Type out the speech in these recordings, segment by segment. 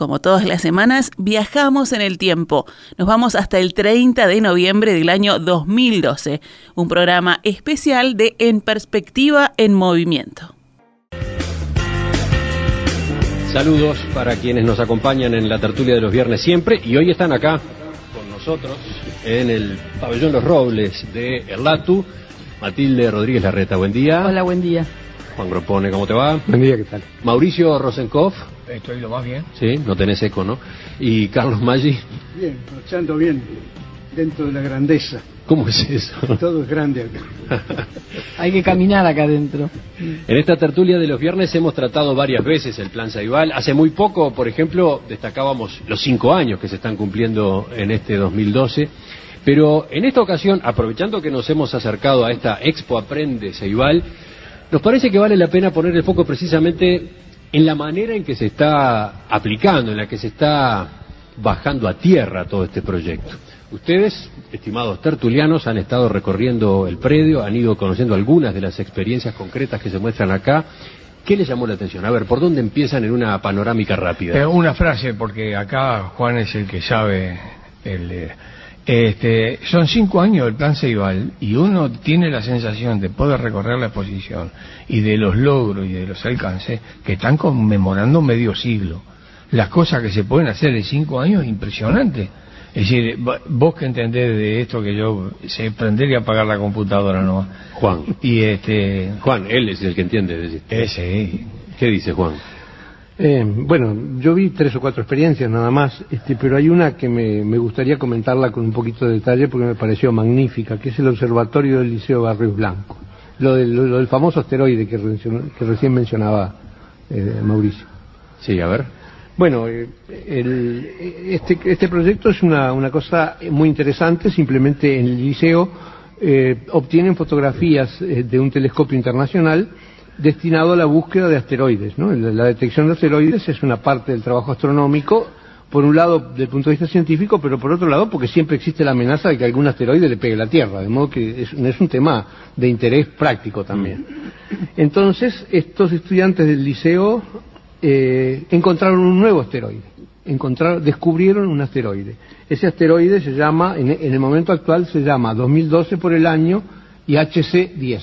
como todas las semanas, viajamos en el tiempo. Nos vamos hasta el 30 de noviembre del año 2012, un programa especial de En Perspectiva en Movimiento. Saludos para quienes nos acompañan en la tertulia de los viernes siempre y hoy están acá con nosotros en el pabellón Los Robles de Erlatu. Matilde Rodríguez Larreta, buen día. Hola, buen día. Juan Gropone, ¿cómo te va? Buen día, ¿qué tal? Mauricio Rosenkopf. Estoy lo más bien. Sí, no tenés eco, ¿no? Y Carlos Maggi. Bien, marchando bien, dentro de la grandeza. ¿Cómo es eso? Todo es grande acá. Hay que caminar acá adentro. En esta tertulia de los viernes hemos tratado varias veces el plan Saibal. Hace muy poco, por ejemplo, destacábamos los cinco años que se están cumpliendo en este 2012. Pero en esta ocasión, aprovechando que nos hemos acercado a esta Expo Aprende Ceibal, nos parece que vale la pena poner el foco precisamente en la manera en que se está aplicando, en la que se está bajando a tierra todo este proyecto. Ustedes, estimados tertulianos, han estado recorriendo el predio, han ido conociendo algunas de las experiencias concretas que se muestran acá. ¿Qué les llamó la atención? A ver, ¿por dónde empiezan en una panorámica rápida? Eh, una frase, porque acá Juan es el que sabe el, eh, este, son cinco años del plan Ceibal y uno tiene la sensación de poder recorrer la exposición y de los logros y de los alcances que están conmemorando medio siglo. Las cosas que se pueden hacer en cinco años, impresionante. Es decir, vos que entendés de esto que yo sé prender y apagar la computadora no. Juan. Y este. Juan, él es el que entiende. Ese. ¿Qué dice Juan? Eh, bueno, yo vi tres o cuatro experiencias nada más, este, pero hay una que me, me, gustaría comentarla con un poquito de detalle porque me pareció magnífica, que es el observatorio del Liceo Barrios Blanco, lo del, lo del famoso asteroide que, que recién mencionaba eh, Mauricio. Sí, a ver. Bueno, eh, el, este, este proyecto es una, una cosa muy interesante, simplemente en el liceo eh, obtienen fotografías eh, de un telescopio internacional destinado a la búsqueda de asteroides. ¿no? La detección de asteroides es una parte del trabajo astronómico, por un lado desde el punto de vista científico, pero por otro lado porque siempre existe la amenaza de que algún asteroide le pegue a la Tierra, de modo que es, un tema de interés práctico también. Entonces, estos estudiantes del liceo eh, encontraron un nuevo asteroide, encontraron, descubrieron un asteroide. Ese asteroide se llama, en, en el momento actual se llama 2012 por el año y HC10.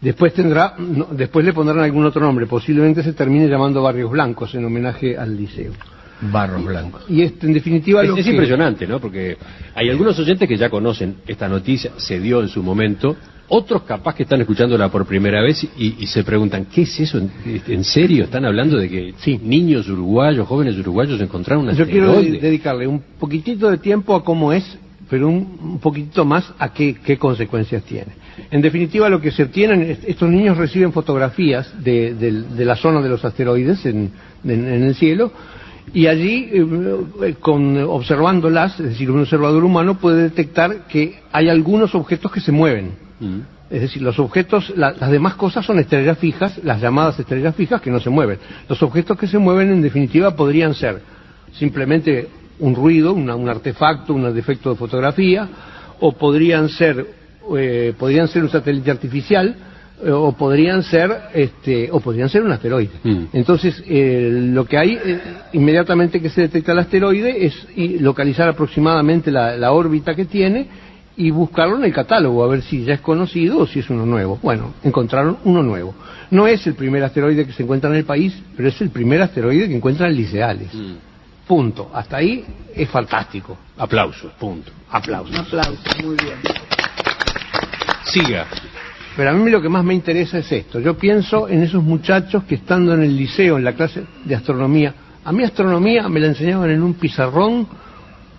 Después tendrá, no, después le pondrán algún otro nombre, posiblemente se termine llamando Barrios Blancos en homenaje al liceo. Barros Blancos. Y este, en definitiva es, lo es que... impresionante, ¿no? Porque hay algunos oyentes que ya conocen esta noticia, se dio en su momento, otros capaz que están escuchándola por primera vez y, y se preguntan, ¿qué es eso? ¿En, ¿En, serio? ¿Están hablando de que sí. niños uruguayos, jóvenes uruguayos encontraron una Yo quiero de dedicarle un poquitito de tiempo a cómo es, pero un, un poquitito más a qué, qué, consecuencias tiene. En definitiva, lo que se obtienen, estos niños reciben fotografías de, de, de la zona de los asteroides en, en, en el cielo, y allí, eh, con, observándolas, es decir, un observador humano puede detectar que hay algunos objetos que se mueven. Mm. Es decir, los objetos, la, las demás cosas son estrellas fijas, las llamadas estrellas fijas que no se mueven. Los objetos que se mueven, en definitiva, podrían ser simplemente un ruido, una, un artefacto, un defecto de fotografía, o podrían ser, eh, podrían ser un satélite artificial, o podrían ser este o podrían ser un asteroide mm. entonces eh, lo que hay eh, inmediatamente que se detecta el asteroide es localizar aproximadamente la, la, órbita que tiene y buscarlo en el catálogo a ver si ya es conocido o si es uno nuevo bueno encontraron uno nuevo no es el primer asteroide que se encuentra en el país pero es el primer asteroide que encuentran liceales mm. Punto hasta ahí es fantástico aplausos punto aplausos aplausos muy bien siga pero a mí lo que más me interesa es esto. Yo pienso en esos muchachos que estando en el liceo, en la clase de astronomía, a mí astronomía me la enseñaban en un pizarrón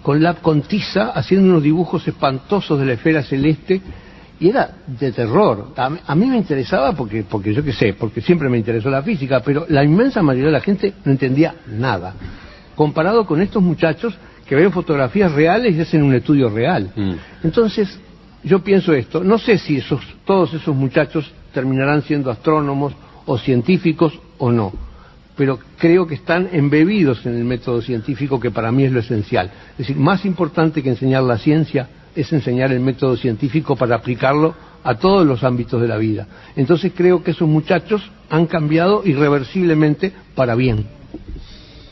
con la con tiza, haciendo unos dibujos espantosos de la esfera celeste, y era de terror. A mí, a mí me interesaba porque, porque yo qué sé, porque siempre me interesó la física, pero la inmensa mayoría de la gente no entendía nada. Comparado con estos muchachos que ven fotografías reales y hacen un estudio real. Mm. Entonces, yo pienso esto, no sé si esos, todos esos muchachos terminarán siendo astrónomos o científicos o no, pero creo que están embebidos en el método científico que para mí es lo esencial. Es decir, más importante que enseñar la ciencia es enseñar el método científico para aplicarlo a todos los ámbitos de la vida. Entonces creo que esos muchachos han cambiado irreversiblemente para bien.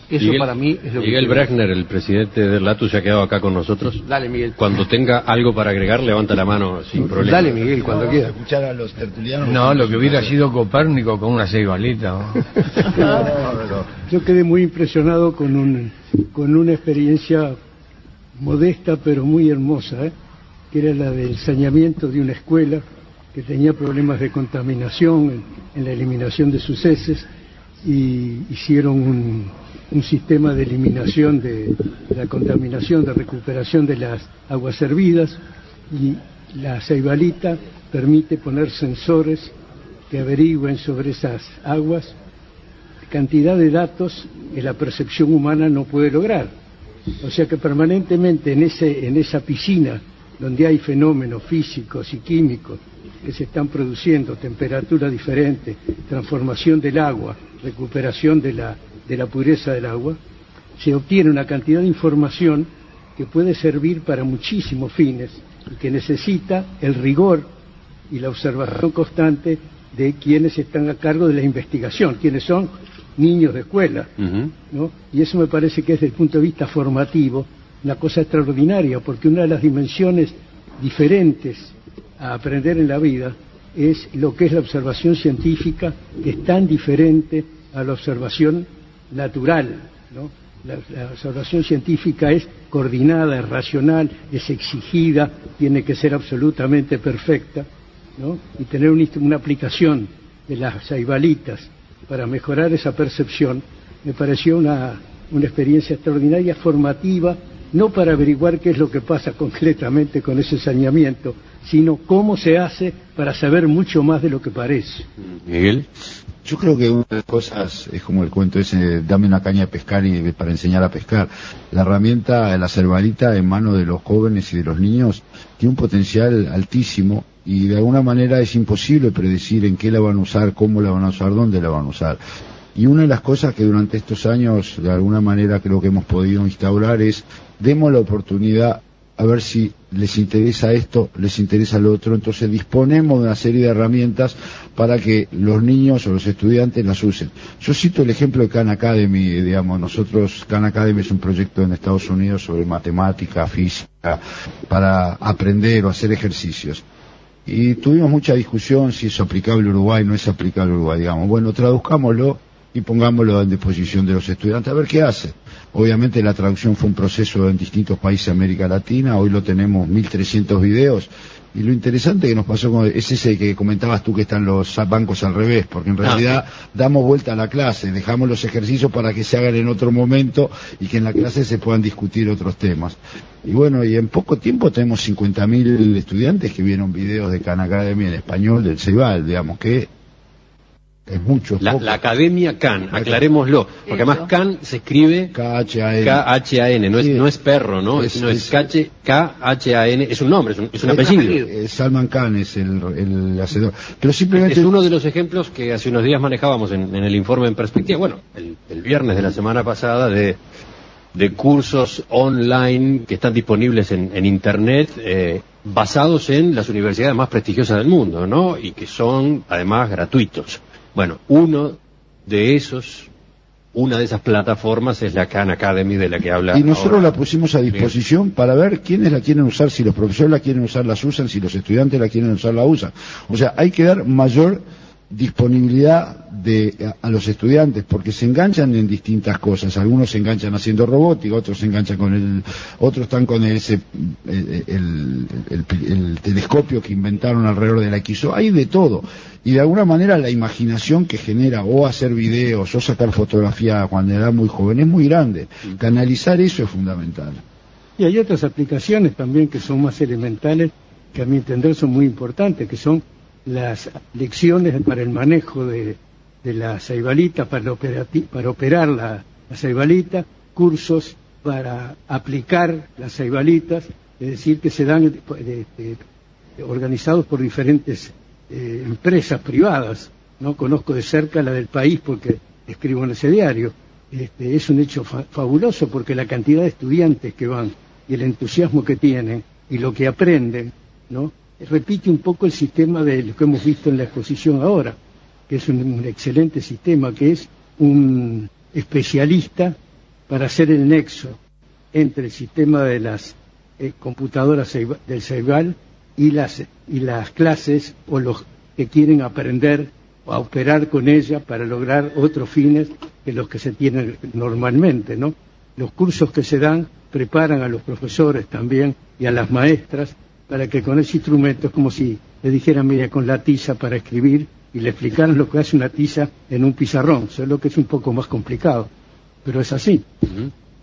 Eso Miguel, para mí es lo que Miguel. Brechner, el presidente de Latus, se ha quedado acá con nosotros. Dale, Miguel. Cuando tenga algo para agregar, levanta la mano sin problema. Dale, Miguel, cuando quiera. escuchar a los tertulianos. No, lo que hubiera sido Copérnico con una ceibalita. ¿no? Yo quedé muy impresionado con, un, con una experiencia modesta pero muy hermosa, ¿eh? que era la del saneamiento de una escuela que tenía problemas de contaminación en, en la eliminación de sus heces y hicieron un, un sistema de eliminación de la contaminación, de recuperación de las aguas servidas y la ceibalita permite poner sensores que averigüen sobre esas aguas cantidad de datos que la percepción humana no puede lograr. O sea que permanentemente en, ese, en esa piscina donde hay fenómenos físicos y químicos que se están produciendo, temperatura diferente, transformación del agua, recuperación de la, de la pureza del agua, se obtiene una cantidad de información que puede servir para muchísimos fines y que necesita el rigor y la observación constante de quienes están a cargo de la investigación, quienes son niños de escuela. ¿no? Y eso me parece que desde el punto de vista formativo una cosa extraordinaria, porque una de las dimensiones diferentes a aprender en la vida es lo que es la observación científica, que es tan diferente a la observación natural. ¿no? La, la observación científica es coordinada, es racional, es exigida, tiene que ser absolutamente perfecta, ¿no? y tener un una aplicación de las saibalitas para mejorar esa percepción me pareció una, una experiencia extraordinaria, formativa, no para averiguar qué es lo que pasa concretamente con ese saneamiento, sino cómo se hace para saber mucho más de lo que parece. Miguel. Yo creo que una de las cosas es como el cuento ese, dame una caña de pescar y para enseñar a pescar. La herramienta, la cervalita en manos de los jóvenes y de los niños tiene un potencial altísimo y de alguna manera es imposible predecir en qué la van a usar, cómo la van a usar, dónde la van a usar. Y una de las cosas que durante estos años de alguna manera creo que hemos podido instaurar es demos la oportunidad a ver si les interesa esto, les interesa lo otro, entonces disponemos de una serie de herramientas para que los niños o los estudiantes las usen. Yo cito el ejemplo de Khan Academy, digamos, nosotros, Khan Academy es un proyecto en Estados Unidos sobre matemática, física, para aprender o hacer ejercicios. Y tuvimos mucha discusión si es aplicable a Uruguay, no es aplicable a Uruguay, digamos. Bueno, traduzcámoslo y pongámoslo a disposición de los estudiantes a ver qué hacen. Obviamente la traducción fue un proceso en distintos países de América Latina, hoy lo tenemos 1300 videos. Y lo interesante que nos pasó con, es ese que comentabas tú que están los bancos al revés, porque en realidad damos vuelta a la clase, dejamos los ejercicios para que se hagan en otro momento y que en la clase se puedan discutir otros temas. Y bueno, y en poco tiempo tenemos 50.000 estudiantes que vieron videos de Khan Academy en español del Ceibal, digamos que es mucho. es La, Academia Can, aclarémoslo, porque además Can se escribe KHAN. K-H-A-N, no es, no es perro, ¿no? Es- Es, no es es- K-H- K-H-A-N, es un nombre, es un, es un apellido. Salman Khan es el, el hacedor. Pero simplemente Es uno de los ejemplos que hace unos días manejábamos en, en el informe en perspectiva, bueno, el, el viernes de la semana pasada, de, de cursos online que están disponibles en, en Internet, eh, basados en las universidades más prestigiosas del mundo, ¿no? Y que son, además, gratuitos. Bueno, uno de esos, una de esas plataformas es la Khan Academy de la que habla. Y nosotros ahora. la pusimos a disposición para ver quiénes la quieren usar, si los profesores la quieren usar, las usan, si los estudiantes la quieren usar, la usan. O sea, hay que dar mayor disponibilidad de, a, los estudiantes porque se enganchan en distintas cosas. Algunos se enganchan haciendo robótica, otros se enganchan con el, otros están con ese, el, el- el- el telescopio que inventaron alrededor de la XO. Hay de todo. Y de alguna manera la imaginación que genera o hacer videos o sacar fotografía cuando era muy joven es muy grande. Canalizar eso es fundamental. Y hay otras aplicaciones también que son más elementales, que a mi entender son muy importantes, que son las lecciones para el manejo de, de la ceibalita, para, para operar la, la ceibalita, cursos para aplicar las ceibalitas, es decir, que se dan eh, eh, organizados por diferentes eh, empresas privadas. No conozco de cerca la del país porque escribo en ese diario. Este, es un hecho fabuloso porque la cantidad de estudiantes que van y el entusiasmo que tienen y lo que aprenden, ¿no? Repite un poco el sistema de lo que hemos visto en la exposición ahora, que es un, excelente sistema, que es un especialista para hacer el nexo entre el sistema de las eh, computadoras del Ceibal y las, y las clases o los que quieren aprender a operar con ella para lograr otros fines que los que se tienen normalmente, ¿no? Los cursos que se dan preparan a los profesores también y a las maestras para que con ese instrumento es como si le dijeran, mire, con la tiza para escribir y le explicaran lo que hace una tiza en un pizarrón, solo que es un poco más complicado, pero es así.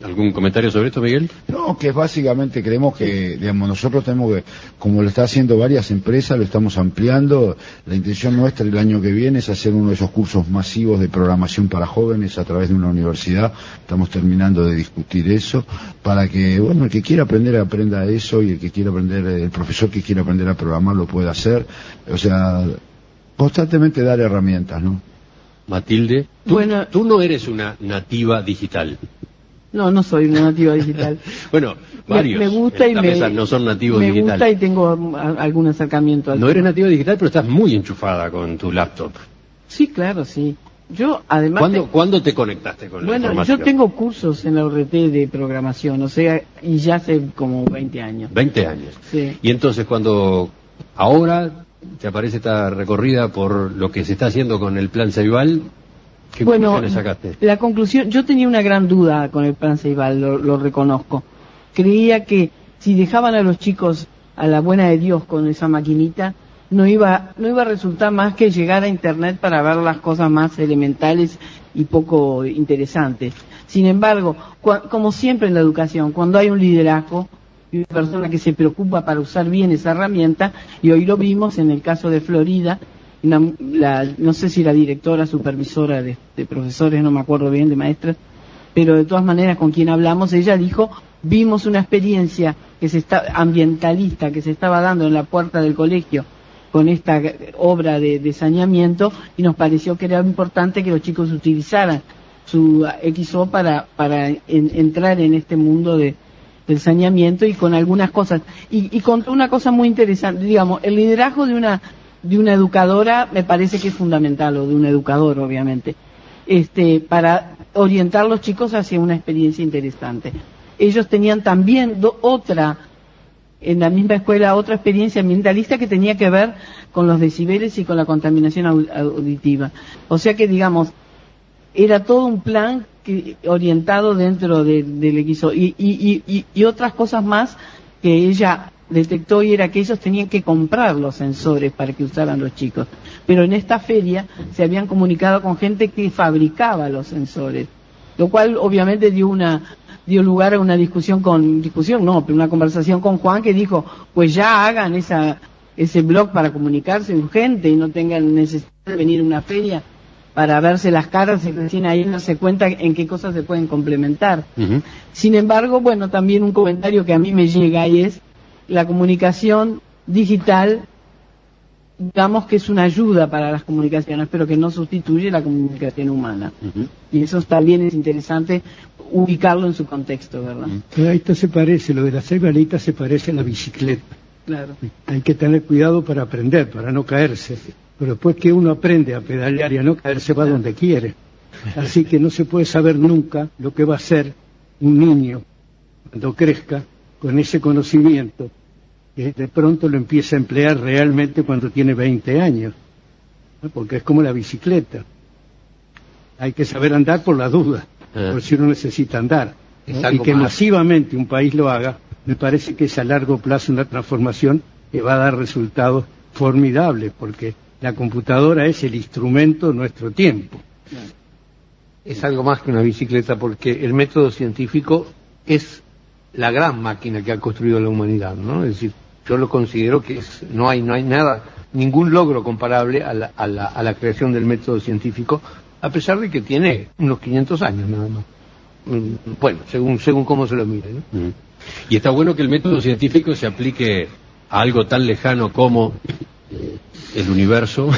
¿Algún comentario sobre esto, Miguel? No, que básicamente creemos que, digamos, nosotros tenemos que, como lo está haciendo varias empresas, lo estamos ampliando. La intención nuestra el año que viene es hacer uno de esos cursos masivos de programación para jóvenes a través de una universidad. Estamos terminando de discutir eso para que, bueno, el que quiera aprender aprenda eso y el que quiera aprender, el profesor que quiera aprender a programar lo pueda hacer. O sea, constantemente dar herramientas, ¿no? Matilde, bueno, tú no eres una nativa digital. No, no soy una nativa digital. bueno, varios me, gusta y me, no son nativos me digital. gusta y tengo algún acercamiento al No eres nativa digital, pero estás muy enchufada con tu laptop. Sí, claro, sí. Yo, además... ¿Cuándo, ¿cuándo te conectaste con bueno, la Bueno, yo tengo cursos en la URT de programación, o sea, y ya hace como 20 años. 20 años. Sí. Y entonces cuando ahora te aparece esta recorrida por lo que se está haciendo con el plan Ceibal, ¿Qué bueno, sacaste? La conclusión, yo tenía una gran duda con el plan Ceibal, lo, reconozco. Creía que si dejaban a los chicos a la buena de Dios con esa maquinita, no iba, no iba a resultar más que llegar a Internet para ver las cosas más elementales y poco interesantes. Sin embargo, como siempre en la educación, cuando hay un liderazgo y una persona que se preocupa para usar bien esa herramienta, y hoy lo vimos en el caso de Florida, la, no sé si la directora, supervisora de, profesores, no me acuerdo bien, de maestras, pero de todas maneras con quien hablamos, ella dijo, vimos una experiencia que se está, ambientalista que se estaba dando en la puerta del colegio con esta obra de, saneamiento y nos pareció que era importante que los chicos utilizaran su XO para, para entrar en este mundo de, del saneamiento y con algunas cosas. Y, y con una cosa muy interesante, digamos, el liderazgo de una de una educadora me parece que es fundamental, o de un educador, obviamente, este, para orientar a los chicos hacia una experiencia interesante. Ellos tenían también otra, en la misma escuela, otra experiencia ambientalista que tenía que ver con los decibeles y con la contaminación auditiva. O sea que, digamos, era todo un plan que, orientado dentro del equipo y, y, y otras cosas más que ella detectó y era que ellos tenían que comprar los sensores para que usaran los chicos. Pero en esta feria se habían comunicado con gente que fabricaba los sensores, lo cual obviamente dio una dio lugar a una discusión con discusión no, pero una conversación con Juan que dijo, pues ya hagan esa ese blog para comunicarse urgente y no tengan necesidad de venir a una feria para verse las caras y recién ahí no se cuenta en qué cosas se pueden complementar. Sin embargo, bueno, también un comentario que a mí me llega y es la comunicación digital, digamos que es una ayuda para las comunicaciones, pero que no sustituye la comunicación humana. Y eso también es interesante ubicarlo en su contexto, ¿verdad? Esto se parece, lo de la cebalita se parece a la bicicleta. Claro. Hay que tener cuidado para aprender, para no caerse. Pero después que uno aprende a pedalear y a no caerse, va donde quiere. Así que no se puede saber nunca lo que va a ser un niño cuando crezca con ese conocimiento, que de pronto lo empieza a emplear realmente cuando tiene 20 años, porque es como la bicicleta. Hay que saber andar por la duda, ah. por si uno necesita andar. Y que masivamente un país lo haga, me parece que es a largo plazo una transformación que va a dar resultados formidables, porque la computadora es el instrumento de nuestro tiempo. Es algo más que una bicicleta, porque el método científico es la gran máquina que ha construido la humanidad, ¿no? Es decir, yo lo considero que no hay no hay nada, ningún logro comparable a la, a, la, a la creación del método científico, a pesar de que tiene unos 500 años nada más. mm, bueno, según, según cómo se lo mire. ¿no? Mm. Y está bueno que el método científico se aplique a algo tan lejano como el universo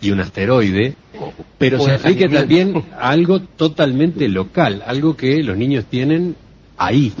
y un asteroide, pero se O aplique también a algo totalmente local, algo que los niños tienen ahí,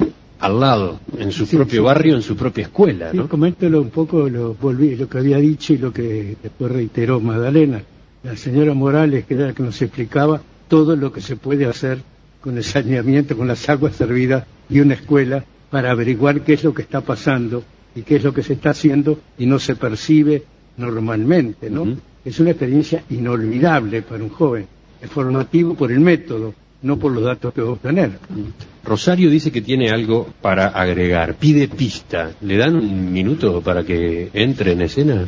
al lado, en su Sí, propio sí. barrio, en su propia escuela, Sí, ¿no? coméntelo un poco, lo, volví, lo que había dicho y lo que después reiteró Magdalena. La señora Morales, que era la que nos explicaba todo lo que se puede hacer con el saneamiento, con las aguas servidas y una escuela para averiguar qué es lo que está pasando y qué es lo que se está haciendo y no se percibe normalmente, ¿no? Es una experiencia inolvidable para un joven. Es formativo por el método, no por los datos que va a obtener. Rosario dice que tiene algo para agregar, pide pista. ¿Le dan un minuto para que entre en escena?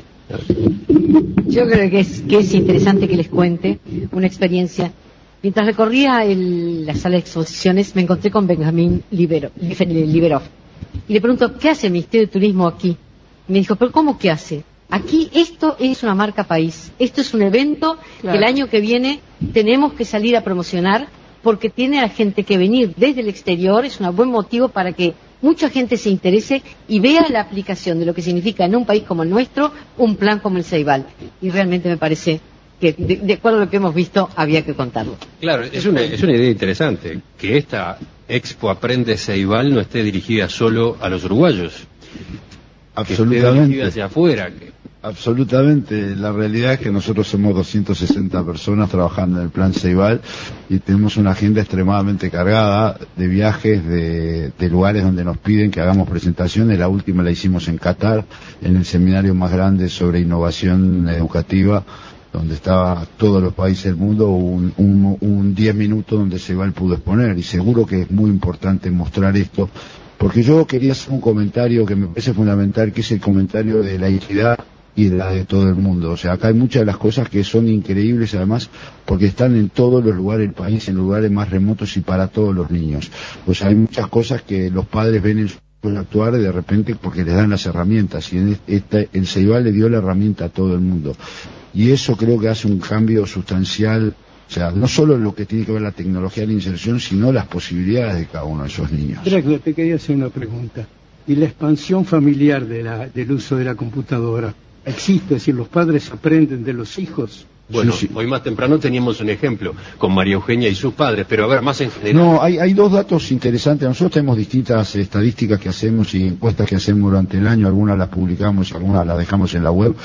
Yo creo que es, que es interesante que les cuente una experiencia. Mientras recorría el- la sala de exposiciones, me encontré con Benjamín Libero, Liberov. Y le pregunto, ¿qué hace el Ministerio de Turismo aquí? Y me dijo, ¿pero cómo que hace? Aquí esto es una marca país. Esto es un evento Claro. que el año que viene tenemos que salir a promocionar porque tiene a gente que venir desde el exterior. Es un buen motivo para que mucha gente se interese y vea la aplicación de lo que significa en un país como el nuestro un plan como el Ceibal. Y realmente me parece que, de, de acuerdo a lo que hemos visto, había que contarlo. Claro, es una, es una idea interesante que esta Expo Aprende Ceibal no esté dirigida solo a los uruguayos, que esté dirigida Absolutamente. hacia afuera. que- Absolutamente. La realidad es que nosotros somos 260 personas trabajando en el plan Ceibal y tenemos una agenda extremadamente cargada de viajes, de, de lugares donde nos piden que hagamos presentaciones. La última la hicimos en Qatar, en el seminario más grande sobre innovación educativa donde estaba todos los países del mundo, un, un, un 10 minutos donde Ceibal pudo exponer y seguro que es muy importante mostrar esto porque yo quería hacer un comentario que me parece fundamental, que es el comentario de la equidad y de la de todo el mundo. O sea, acá hay muchas de las cosas que son increíbles además porque están en todos los lugares del país, en lugares más remotos y para todos los niños. O sea, hay muchas cosas que los padres ven en su actuar de repente porque les dan las herramientas y en esta, el Ceibal le dio la herramienta a todo el mundo. Y eso creo que hace un cambio sustancial o sea, no solo lo que tiene que ver la tecnología de la inserción, sino las posibilidades de cada uno de esos niños. Te quería hacer una pregunta. ¿Y la expansión familiar de la- del uso de la computadora existe? Es decir, los padres aprenden de los hijos. Bueno, Sí, sí. hoy más temprano teníamos un ejemplo con María Eugenia y sus padres, pero a ver, más en general. No, hay, hay dos datos interesantes. Nosotros tenemos distintas estadísticas que hacemos y encuestas que hacemos durante el año. Algunas las publicamos, algunas las dejamos en la web.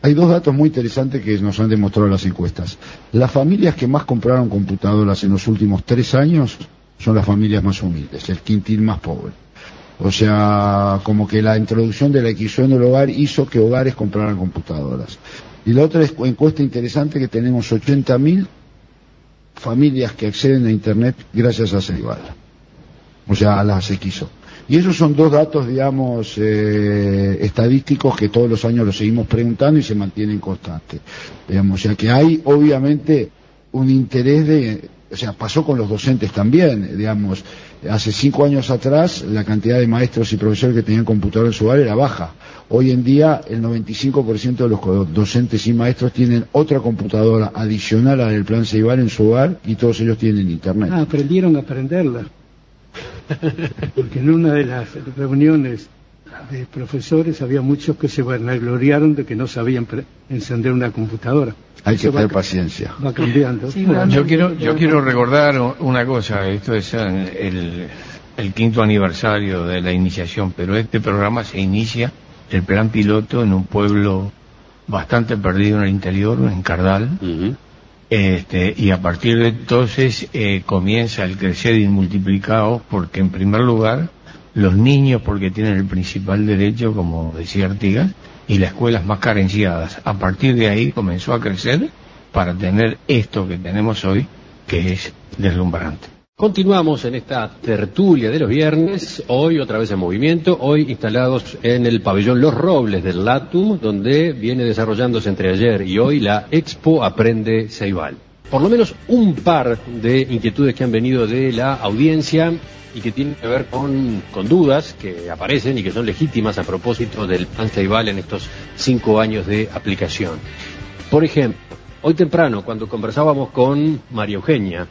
Hay dos datos muy interesantes que nos han demostrado las encuestas. Las familias que más compraron computadoras en los últimos tres años son las familias más humildes, el quintil más pobre. O sea, como que la introducción de la adquisición del hogar hizo que hogares compraran computadoras. Y la otra es- encuesta interesante que tenemos 80.000 familias que acceden a Internet gracias a Ceibal. O sea, a la quiso. Y esos son dos datos, digamos, eh, estadísticos que todos los años los seguimos preguntando y se mantienen constantes. Digamos, o sea que hay obviamente un interés de, o sea, pasó con los docentes también, digamos, hace cinco años atrás la cantidad de maestros y profesores que tenían computador en su hogar era baja. Hoy en día el 95% de los docentes y maestros tienen otra computadora adicional a la del plan Ceibal en su hogar y todos ellos tienen internet. Ah, aprendieron a aprenderla. Porque en una de las reuniones de profesores había muchos que se vanagloriaron de que no sabían pre- encender una computadora. Hay que Eso tener paciencia. Va cambiando. Sí, Bueno, realmente. Yo quiero, yo quiero recordar una cosa, esto es el, el quinto aniversario de la iniciación, pero este programa se inicia el plan piloto en un pueblo bastante perdido en el interior, en Cardal, este, y a partir de entonces eh, comienza el crecer y multiplicado, porque en primer lugar, los niños, porque tienen el principal derecho, como decía Artigas, y las escuelas más carenciadas. A partir de ahí comenzó a crecer para tener esto que tenemos hoy, que es deslumbrante. Continuamos en esta tertulia de los viernes, hoy otra vez en movimiento, hoy instalados en el pabellón Los Robles del LATUM, donde viene desarrollándose entre ayer y hoy la Expo Aprende Ceibal. Por lo menos un par de inquietudes que han venido de la audiencia y que tienen que ver con, con dudas que aparecen y que son legítimas a propósito del plan Ceibal en estos cinco años de aplicación. Por ejemplo, hoy temprano, cuando conversábamos con María Eugenia,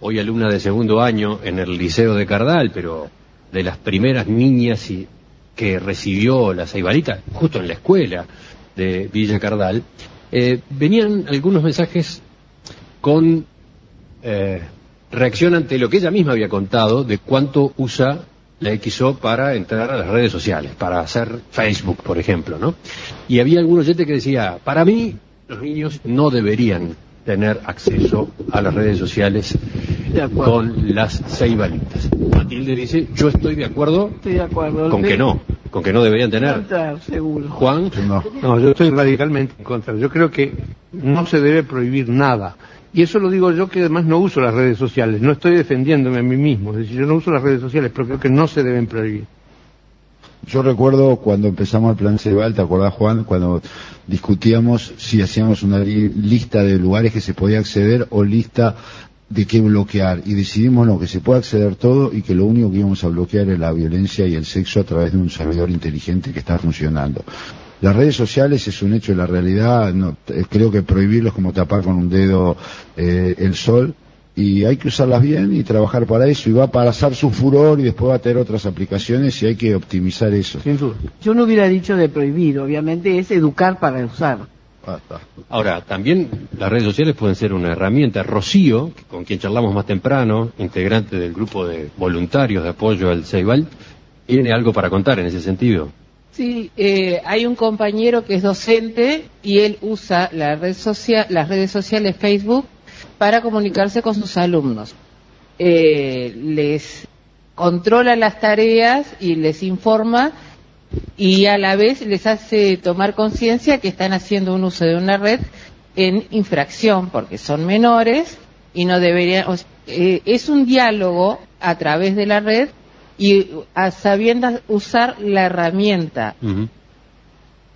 hoy alumna de segundo año en el Liceo de Cardal, pero de las primeras niñas y, que recibió la Ceibalita, justo en la escuela de Villa Cardal, eh, venían algunos mensajes con eh, reacción ante lo que ella misma había contado de cuánto usa la XO para entrar a las redes sociales, para hacer Facebook, por ejemplo, ¿no? Y había algunos oyente que decía, para mí, los niños no deberían tener acceso a las redes sociales con las ceibalitas. Matilde dice, yo estoy de acuerdo, Estoy de acuerdo. con que no, con que no deberían tener. Seguro. Juan, No. No, yo estoy radicalmente en contra. Yo creo que no se debe prohibir nada. Y eso lo digo yo que además no uso las redes sociales. No estoy defendiéndome a mí mismo. Es decir, yo no uso las redes sociales, pero creo que no se deben prohibir. Yo recuerdo cuando empezamos el plan Ceibal, ¿te acordás Juan? Cuando discutíamos si hacíamos una li- lista de lugares que se podía acceder o lista de qué bloquear. Y decidimos no, que se puede acceder todo y que lo único que íbamos a bloquear es la violencia y el sexo a través de un servidor inteligente que está funcionando. Las redes sociales es un hecho de la realidad, no, eh, creo que prohibirlos como tapar con un dedo eh, el sol y hay que usarlas bien y trabajar para eso y va a pasar su furor y después va a tener otras aplicaciones y hay que optimizar eso. Sin duda. Yo no hubiera dicho de prohibir, obviamente es educar para usar. Ah. Ahora, también las redes sociales pueden ser una herramienta. Rocío, con quien charlamos más temprano, integrante del grupo de voluntarios de apoyo al Ceibal, tiene algo para contar en ese sentido. Sí, eh, hay un compañero que es docente y él usa la red social, las redes sociales Facebook para comunicarse con sus alumnos. Eh, les controla las tareas y les informa y a la vez les hace tomar conciencia que están haciendo un uso de una red en infracción porque son menores y no deberían. o eh, es un diálogo a través de la red y a sabiendas usar la herramienta.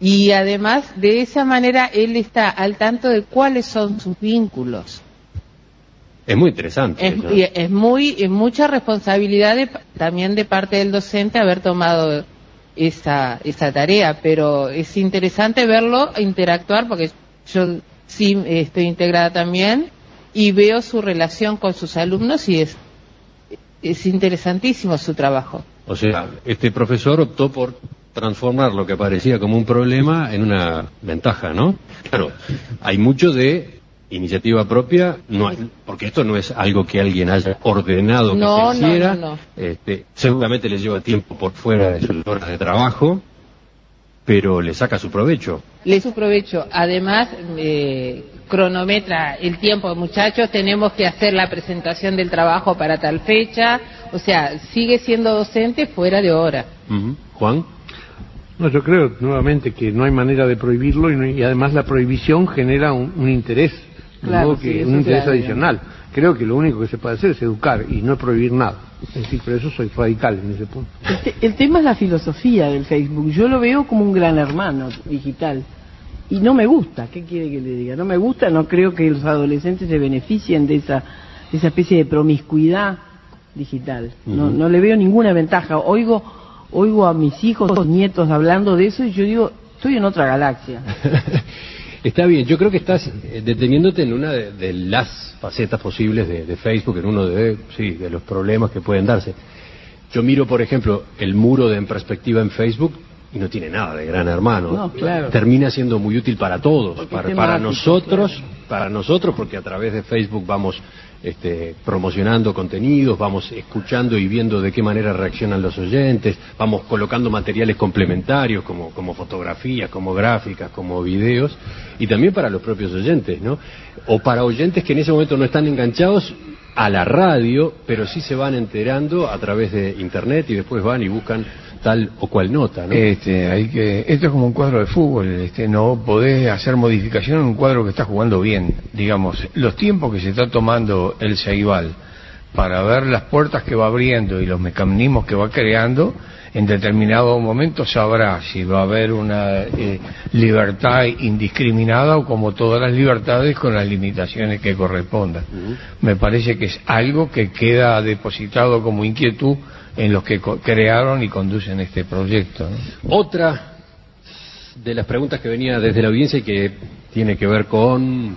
Y además, de esa manera, él está al tanto de cuáles son sus vínculos. Es muy interesante. Es, y es muy, es mucha responsabilidad de- también de parte del docente haber tomado esa, esa tarea, pero es interesante verlo interactuar porque yo sí estoy integrada también y veo su relación con sus alumnos y es, es interesantísimo su trabajo. O sea, este profesor optó por transformar lo que parecía como un problema en una ventaja, ¿no? Claro, hay mucho de iniciativa propia, no hay- porque esto no es algo que alguien haya ordenado que No, se no, hiciera. no, no. Este, seguramente le lleva tiempo por fuera de sus horas de trabajo, pero le saca su provecho. Le su provecho. Además, eh, cronometra el tiempo, muchachos, tenemos que hacer la presentación del trabajo para tal fecha. O sea, sigue siendo docente fuera de hora. Juan, No, yo creo nuevamente que no hay manera de prohibirlo y, no- y además la prohibición genera un, un interés, de Claro, modo sí, que, un interés claro, adicional. Creo que lo único que se puede hacer es educar y no prohibir nada. Es decir, por eso soy radical en ese punto. El, te- el tema es la filosofía del Facebook. Yo lo veo como un gran hermano digital. Y no me gusta, ¿qué quiere que le diga? No me gusta, no creo que los adolescentes se beneficien de esa, de esa especie de promiscuidad digital. no, no le veo ninguna ventaja. Oigo, oigo a mis hijos, nietos hablando de eso y yo digo, estoy en otra galaxia. Está bien, yo creo que estás eh, deteniéndote en una de, de las facetas posibles de, de Facebook, en uno de, sí, de los problemas que pueden darse. Yo miro, por ejemplo, el muro de En Perspectiva en Facebook y no tiene nada de gran hermano. No, claro. Termina siendo muy útil para todos, para, para nosotros, para nosotros, porque a través de Facebook vamos este, promocionando contenidos, vamos escuchando y viendo de qué manera reaccionan los oyentes, vamos colocando materiales complementarios como, como fotografías, como gráficas, como videos, y también para los propios oyentes, ¿no? O para oyentes que en ese momento no están enganchados a la radio, pero sí se van enterando a través de internet y después van y buscan tal o cual nota, ¿no? Este, hay que, esto es como un cuadro de fútbol, este, no podés hacer modificación en un cuadro que está jugando bien, digamos, los tiempos que se está tomando el Ceibal para ver las puertas que va abriendo y los mecanismos que va creando, en determinado momento sabrá si va a haber una eh, libertad indiscriminada o como todas las libertades con las limitaciones que correspondan. Me parece que es algo que queda depositado como inquietud en los que crearon y conducen este proyecto. Otra de las preguntas que venía desde la audiencia y que tiene que ver con,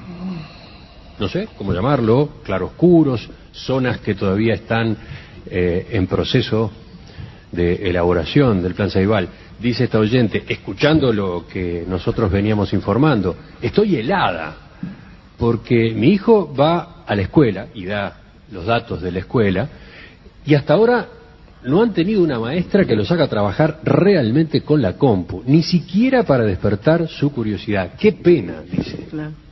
no sé cómo llamarlo, claroscuros, zonas que todavía están eh, en proceso de elaboración del plan Saibal. Dice esta oyente, escuchando lo que nosotros veníamos informando, estoy helada porque mi hijo va a la escuela y da los datos de la escuela y hasta ahora no han tenido una maestra que los haga trabajar realmente con la compu, ni siquiera para despertar su curiosidad. Qué pena, dice.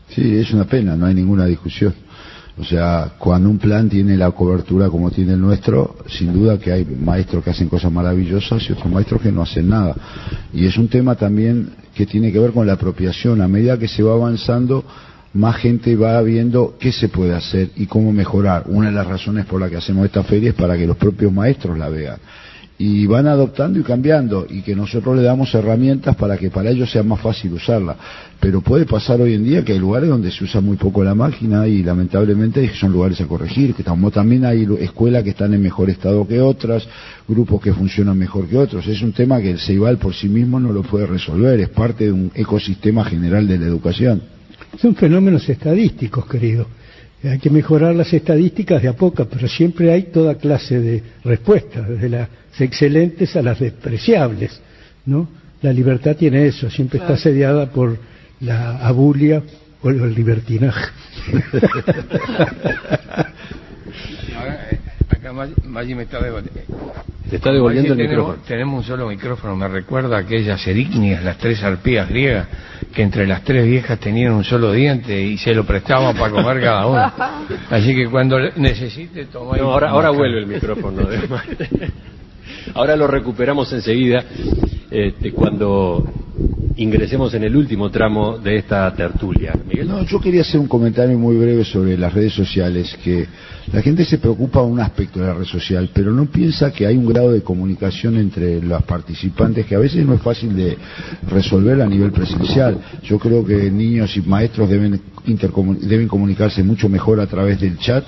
Sí, es una pena, no hay ninguna discusión. O sea, cuando un plan tiene la cobertura como tiene el nuestro, sin duda que hay maestros que hacen cosas maravillosas y otros maestros que no hacen nada. Y es un tema también que tiene que ver con la apropiación. A medida que se va avanzando, más gente va viendo qué se puede hacer y cómo mejorar. Una de las razones por las que hacemos esta feria es para que los propios maestros la vean. Y van adoptando y cambiando y que nosotros le damos herramientas para que para ellos sea más fácil usarla. Pero puede pasar hoy en día que hay lugares donde se usa muy poco la máquina y lamentablemente son lugares a corregir, que también hay escuelas que están en mejor estado que otras, grupos que funcionan mejor que otros. Es un tema que el CEIBAL por sí mismo no lo puede resolver, es parte de un ecosistema general de la educación. Son fenómenos estadísticos, querido. Hay que mejorar las estadísticas de a poco, pero siempre hay toda clase de respuestas, desde las excelentes a las despreciables, ¿no? La libertad tiene eso, siempre está asediada por la abulia o el libertinaje. acá Maggi me está Te está devolviendo el micrófono. Tenemos un solo micrófono, me recuerda aquellas erignias, las tres arpías griegas, que entre las tres viejas tenían un solo diente y se lo prestaban para comer cada uno. Así que cuando necesite tomar... No, ahora, ahora vuelve el micrófono. ahora lo recuperamos enseguida este, cuando ingresemos en el último tramo de esta tertulia. Miguel. No, yo quería hacer un comentario muy breve sobre las redes sociales, que la gente se preocupa de un aspecto de la red social, pero no piensa que hay un grado de comunicación entre los participantes que a veces no es fácil de resolver a nivel presencial. Yo creo que niños y maestros deben, deben comunicarse mucho mejor a través del chat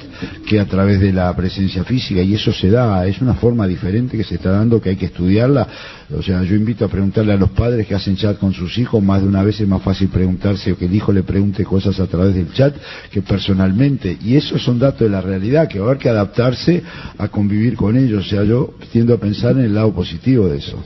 que a través de la presencia física, y eso se da, es una forma diferente que se está dando que hay que estudiarla. O sea, yo invito a preguntarle a los padres que hacen chat con sus hijos, más de una vez es más fácil preguntarse o que el hijo le pregunte cosas a través del chat que personalmente. Y eso son datos de la realidad, que va a haber que adaptarse a convivir con ellos. O sea, yo tiendo a pensar en el lado positivo de eso.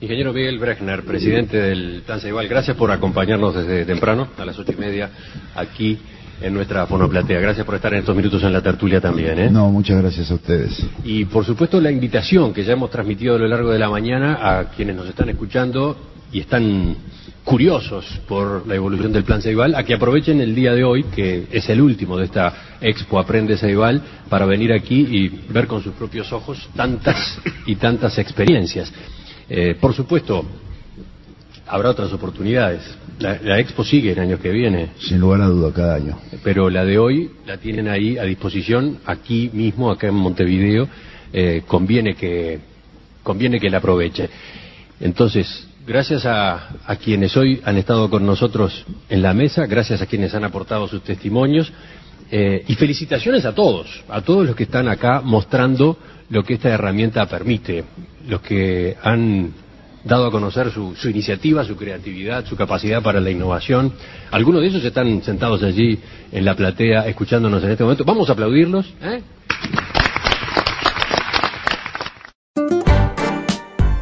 Ingeniero Miguel Brechner, presidente del Tanza Igual, gracias por acompañarnos desde temprano, a las ocho y media, aquí en nuestra fonoplatea. Gracias por estar en estos minutos en la tertulia también. ¿eh? No, muchas gracias a ustedes. Y por supuesto la invitación que ya hemos transmitido a lo largo de la mañana a quienes nos están escuchando y están curiosos por la evolución del plan Ceibal, a que aprovechen el día de hoy, que es el último de esta Expo Aprende Ceibal, para venir aquí y ver con sus propios ojos tantas y tantas experiencias. Eh, por supuesto, habrá otras oportunidades. La, Expo sigue el año que viene. Sin lugar a duda, cada año. Pero la de hoy la tienen ahí a disposición, aquí mismo, acá en Montevideo. Eh, conviene que conviene que la aproveche. Entonces, gracias a, quienes hoy han estado con nosotros en la mesa, gracias a quienes han aportado sus testimonios eh, y felicitaciones a todos, a todos los que están acá mostrando lo que esta herramienta permite, los que han dado a conocer su, iniciativa, su creatividad, su capacidad para la innovación. Algunos de ellos están sentados allí en la platea escuchándonos en este momento. Vamos a aplaudirlos. ¿eh?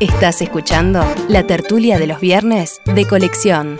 Estás escuchando la tertulia de los viernes de colección.